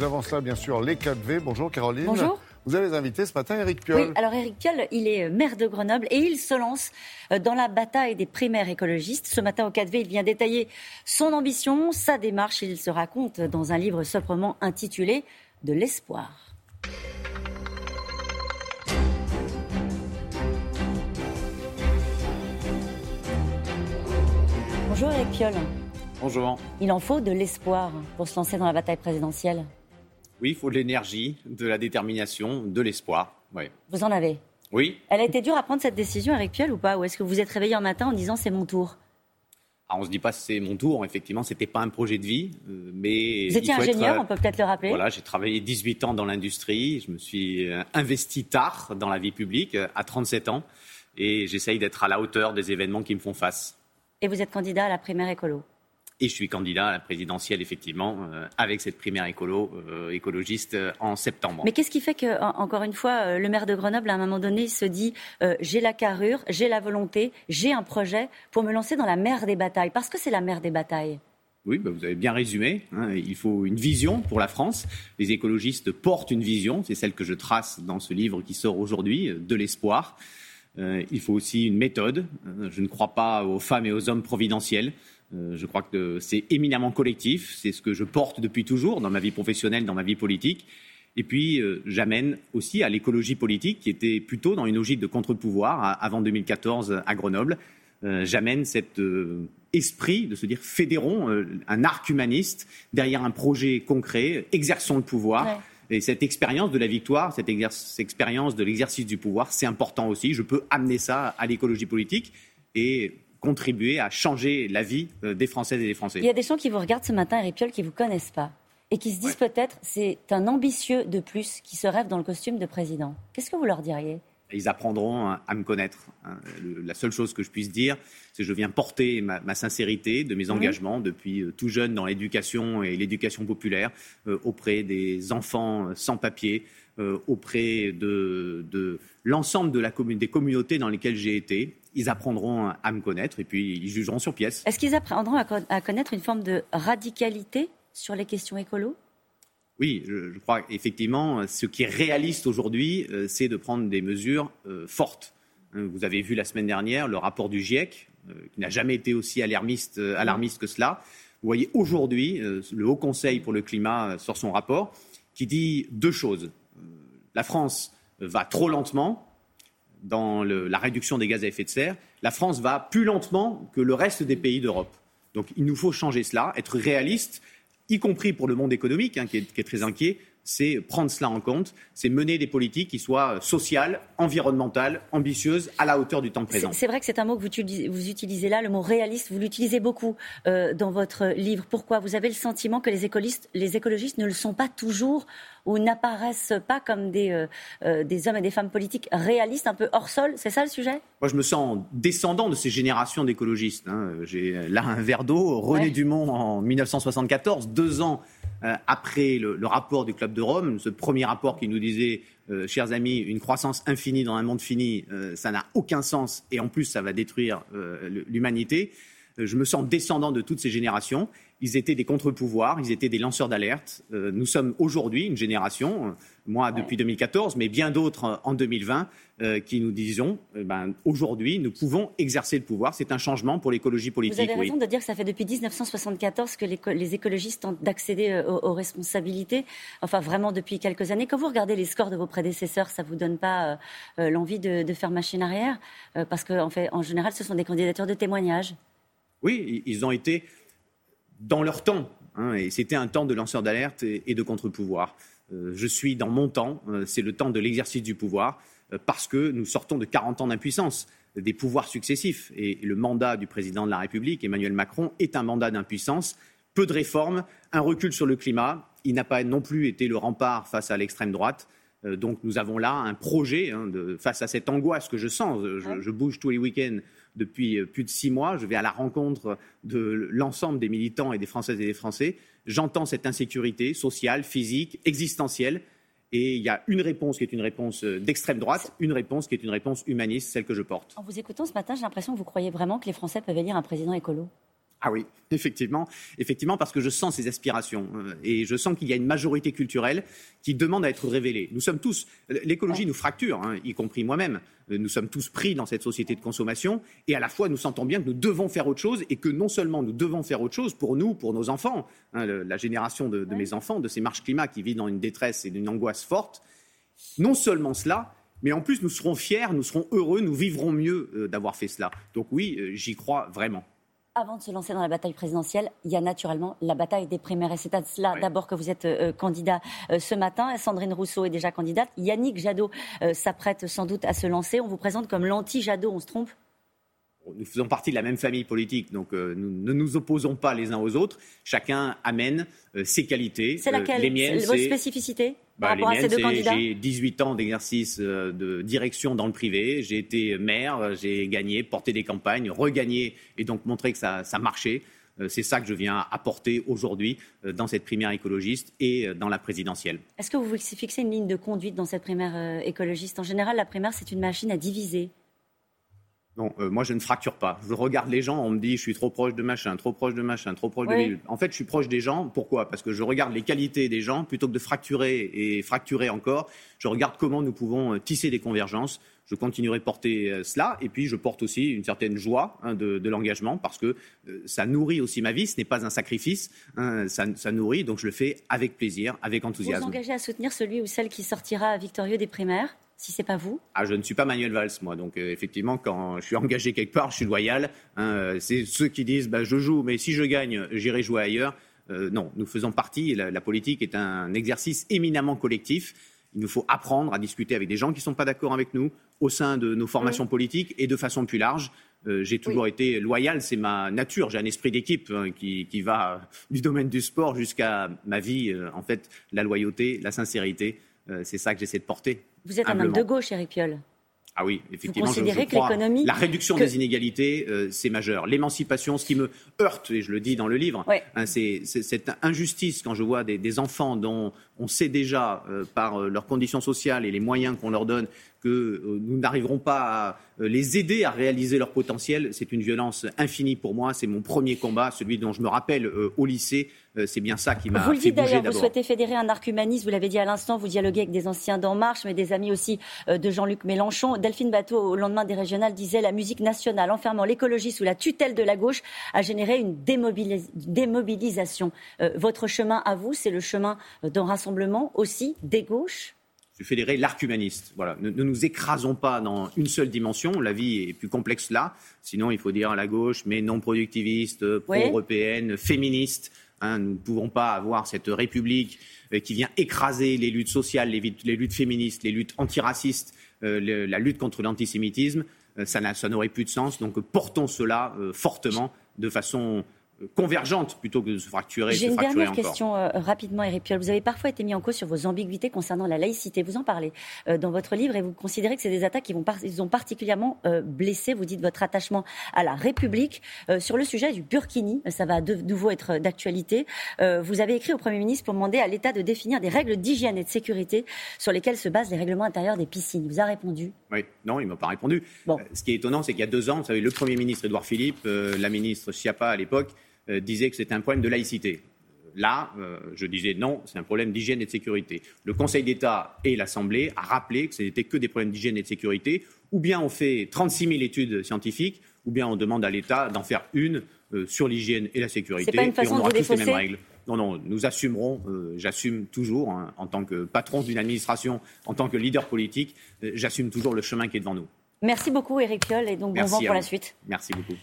Avant cela, bien sûr, les 4V. Bonjour Caroline. Bonjour. Vous avez invité ce matin Eric Piolle. Oui, alors Eric Piolle, il est maire de Grenoble et il se lance euh, dans la bataille des primaires écologistes. Ce matin au 4V, il vient détailler son ambition, sa démarche. Il se raconte dans un livre sobrement intitulé De l'espoir. Bonjour Eric Piolle. Bonjour. Il en faut de l'espoir pour se lancer dans la bataille présidentielle. Oui, il faut de l'énergie, de la détermination, de l'espoir. Oui. Vous en avez Oui. Elle a été dure à prendre cette décision, Eric Piolle, ou pas? Ou est-ce que vous êtes réveillé un matin en disant c'est mon tour? Ah, on ne se dit pas c'est mon tour, effectivement, ce n'était pas un projet de vie, euh, mais... Vous étiez ingénieur, euh, on peut peut-être le rappeler Voilà, j'ai travaillé 18 ans dans l'industrie, je me suis euh, investi tard dans la vie publique, à 37 ans, et j'essaye d'être à la hauteur des événements qui me font face. Et vous êtes candidat à la primaire écolo? Et je suis candidat à la présidentielle, effectivement, euh, avec cette primaire écolo, euh, écologiste euh, en septembre. Mais qu'est-ce qui fait que, encore une fois, le maire de Grenoble, à un moment donné, se dit j'ai la carrure, j'ai la volonté, j'ai un projet pour me lancer dans la mer des batailles Parce que c'est la mer des batailles. Oui, bah, vous avez bien résumé. Hein. il faut une vision pour la France. Les écologistes portent une vision, c'est celle que je trace dans ce livre qui sort aujourd'hui, de l'espoir. il faut aussi une méthode. Je ne crois pas aux femmes et aux hommes providentiels. Euh, je crois que c'est éminemment collectif, c'est ce que je porte depuis toujours dans ma vie professionnelle, dans ma vie politique. Et puis, euh, j'amène aussi à l'écologie politique, qui était plutôt dans une logique de contre-pouvoir avant 2014 à Grenoble. Euh, j'amène cet esprit de se dire fédérons un arc humaniste derrière un projet concret, exerçons le pouvoir. Et cette expérience de la victoire, cette expérience de l'exercice du pouvoir, c'est important aussi. Je peux amener ça à l'écologie politique. Et contribuer à changer la vie euh, des Françaises et des Français. Il y a des gens qui vous regardent ce matin, Eric Piolle, qui ne vous connaissent pas et qui se disent peut-être c'est un ambitieux de plus qui se rêve dans le costume de président. Qu'est-ce que vous leur diriez? Ils apprendront à me connaître. Hein. La seule chose que je puisse dire, c'est que je viens porter ma, sincérité de mes engagements depuis euh, tout jeune dans l'éducation et l'éducation populaire euh, auprès des enfants sans papier, auprès de, de l'ensemble de la des communautés dans lesquelles j'ai été ils apprendront à me connaître et puis ils jugeront sur pièce. Est-ce qu'ils apprendront à connaître une forme de radicalité sur les questions écolo? Oui, je, crois effectivement, ce qui est réaliste aujourd'hui, euh, c'est de prendre des mesures euh, fortes. Hein, vous avez vu la semaine dernière le rapport du GIEC, euh, qui n'a jamais été aussi alarmiste, alarmiste que cela. Vous voyez aujourd'hui le Haut Conseil pour le climat sort son rapport qui dit deux choses. La France va trop lentement, dans la réduction des gaz à effet de serre, la France va plus lentement que le reste des pays d'Europe. Donc il nous faut changer cela, être réaliste, y compris pour le monde économique, hein, qui, est, très inquiet, c'est prendre cela en compte, c'est mener des politiques qui soient sociales, environnementales, ambitieuses, à la hauteur du temps présent. C'est vrai que c'est un mot que vous utilisez, là, le mot réaliste, vous l'utilisez beaucoup euh, dans votre livre. Pourquoi? Vous avez le sentiment que les écologistes, les écologistes ne le sont pas toujours ou n'apparaissent pas comme des, euh, euh, des hommes et des femmes politiques réalistes, un peu hors sol? C'est ça le sujet? Moi, je me sens descendant de ces générations d'écologistes. Hein. J'ai là un verre d'eau. René Dumont en 1974, deux ans euh, après le, rapport du Club de Rome, ce premier rapport qui nous disait, chers amis, une croissance infinie dans un monde fini, ça n'a aucun sens et en plus ça va détruire l'humanité. Je me sens descendant de toutes ces générations ils étaient des contre-pouvoirs, ils étaient des lanceurs d'alerte. Euh, nous sommes aujourd'hui une génération, euh, moi depuis 2014, mais bien d'autres euh, en 2020, qui nous disons, ben, aujourd'hui, nous pouvons exercer le pouvoir. C'est un changement pour l'écologie politique. Vous avez raison de dire que ça fait depuis 1974 que les, écologistes tentent d'accéder aux, responsabilités, enfin vraiment depuis quelques années. Quand vous regardez les scores de vos prédécesseurs, ça ne vous donne pas l'envie de, de, faire machine arrière? Parce qu'en en fait, en général, ce sont des candidatures de témoignages. Oui, ils ont été dans leur temps. Hein, et c'était un temps de lanceur d'alerte et, de contre-pouvoir. Euh, je suis dans mon temps, euh, c'est le temps de l'exercice du pouvoir, euh, parce que nous sortons de 40 ans d'impuissance, des pouvoirs successifs. Et le mandat du président de la République, Emmanuel Macron, est un mandat d'impuissance. Peu de réformes, un recul sur le climat. Il n'a pas non plus été le rempart face à l'extrême droite. Donc nous avons là un projet hein, face à cette angoisse que je sens. je bouge tous les week-ends depuis euh, plus de six mois. Je vais à la rencontre de l'ensemble des militants et des Françaises et des Français. J'entends cette insécurité sociale, physique, existentielle. Et il y a une réponse qui est une réponse euh, d'extrême droite, une réponse qui est une réponse humaniste, celle que je porte. En vous écoutant ce matin, j'ai l'impression que vous croyez vraiment que les Français peuvent élire un président écolo Ah oui, effectivement, effectivement, parce que je sens ces aspirations euh, et je sens qu'il y a une majorité culturelle qui demande à être révélée. Nous sommes tous, l'écologie nous fracture, hein, y compris moi-même. Euh, nous sommes tous pris dans cette société de consommation et à la fois nous sentons bien que nous devons faire autre chose et que non seulement nous devons faire autre chose pour nous, pour nos enfants, hein, la génération de, mes enfants, de ces marches climat qui vivent dans une détresse et une angoisse forte. Non seulement cela, mais en plus nous serons fiers, nous serons heureux, nous vivrons mieux euh, d'avoir fait cela. Donc oui, j'y crois vraiment avant de se lancer dans la bataille présidentielle, il y a naturellement la bataille des primaires. Et c'est à cela d'abord que vous êtes euh, candidat euh, ce matin. Sandrine Rousseau est déjà candidate. Yannick Jadot euh, s'apprête sans doute à se lancer. On vous présente comme l'anti-Jadot, on se trompe? Nous faisons partie de la même famille politique, donc nous ne nous opposons pas les uns aux autres. Chacun amène ses qualités. C'est laquelle les miennes, Votre spécificité? Bah, J'ai 18 ans d'exercice euh, de direction dans le privé. J'ai été maire, j'ai gagné, porté des campagnes, regagné et donc montré que ça, marchait. Euh, c'est ça que je viens apporter aujourd'hui euh, dans cette primaire écologiste et dans la présidentielle. Est-ce que vous fixez une ligne de conduite dans cette primaire écologiste? En général, la primaire, c'est une machine à diviser. Non, euh, moi je ne fracture pas. Je regarde les gens, on me dit je suis trop proche de machin, trop proche de machin, trop proche de En fait, je suis proche des gens. Pourquoi? Parce que je regarde les qualités des gens plutôt que de fracturer et fracturer encore. Je regarde comment nous pouvons euh, tisser des convergences. Je continuerai de porter euh, cela et puis je porte aussi une certaine joie hein, de, l'engagement parce que ça nourrit aussi ma vie. Ce n'est pas un sacrifice, hein, ça, ça, nourrit. Donc je le fais avec plaisir, avec enthousiasme. Vous vous engagez à soutenir celui ou celle qui sortira victorieux des primaires? Si c'est pas vous Ah, je ne suis pas Manuel Valls, moi. Donc, euh, effectivement, quand je suis engagé quelque part, je suis loyal. Hein, euh, c'est ceux qui disent, bah, je joue, mais si je gagne, j'irai jouer ailleurs. Euh, non, nous faisons partie. La, la, politique est un exercice éminemment collectif. Il nous faut apprendre à discuter avec des gens qui ne sont pas d'accord avec nous au sein de nos formations politiques et de façon plus large. j'ai toujours été loyal, c'est ma nature. J'ai un esprit d'équipe hein, qui, qui, va du domaine du sport jusqu'à ma vie. en fait, la loyauté, la sincérité, c'est ça que j'essaie de porter. Vous êtes un homme de gauche, Eric Piolle. Ah oui, effectivement. Vous considérez que l'économie. La réduction des inégalités, euh, c'est majeur. L'émancipation, ce qui me heurte, et je le dis dans le livre, hein, c'est cette injustice quand je vois des, enfants dont on sait déjà, euh, par euh, leurs conditions sociales et les moyens qu'on leur donne, que nous n'arriverons pas à les aider à réaliser leur potentiel. C'est une violence infinie pour moi. C'est mon premier combat, celui dont je me rappelle au lycée euh, c'est bien ça qui m'a Vous le dites d'ailleurs, vous souhaitez fédérer un arc humaniste, vous l'avez dit à l'instant, vous dialoguez avec des anciens d'En Marche, mais des amis aussi euh, de Jean-Luc Mélenchon. Delphine Bateau, au lendemain des régionales, disait la musique nationale enfermant l'écologie sous la tutelle de la gauche a généré une démobilisation. Euh, votre chemin à vous, c'est le chemin d'un rassemblement aussi des gauches? Fédérer l'arc humaniste. Voilà. Ne, nous écrasons pas dans une seule dimension. La vie est plus complexe là. Sinon, il faut dire à la gauche, mais non productiviste, pro-européenne, féministe. Hein, nous ne pouvons pas avoir cette République euh, qui vient écraser les luttes sociales, les, luttes féministes, les luttes antiracistes, euh, la lutte contre l'antisémitisme. Euh, ça n'aurait plus de sens. Donc portons cela fortement, de façon convergente plutôt que de se fracturer. J'ai une dernière question euh, rapidement, Eric Piolle. Vous avez parfois été mis en cause sur vos ambiguïtés concernant la laïcité. Vous en parlez euh, dans votre livre et vous considérez que c'est des attaques qui vont ils ont particulièrement euh, blessé. Vous dites votre attachement à la République. sur le sujet du Burkini, ça va de nouveau être d'actualité. vous avez écrit au Premier ministre pour demander à l'État de définir des règles d'hygiène et de sécurité sur lesquelles se basent les règlements intérieurs des piscines. Il vous a répondu Oui, non, il ne m'a pas répondu. Bon. ce qui est étonnant, c'est qu'il y a deux ans, vous savez, le Premier ministre Édouard Philippe, la ministre Schiappa à l'époque, disait que c'était un problème de laïcité. Là, euh, je disais non, c'est un problème d'hygiène et de sécurité. Le Conseil d'État et l'Assemblée a rappelé que ce n'était que des problèmes d'hygiène et de sécurité. Ou bien on fait 36 000 études scientifiques, ou bien on demande à l'État d'en faire une euh, sur l'hygiène et la sécurité. Pas une façon et on aura tous les mêmes règles. Non, non, nous assumerons, j'assume toujours, hein, en tant que patron d'une administration, en tant que leader politique, j'assume toujours le chemin qui est devant nous. Merci beaucoup, Eric Piolle, et donc bon vent pour la suite. Merci beaucoup.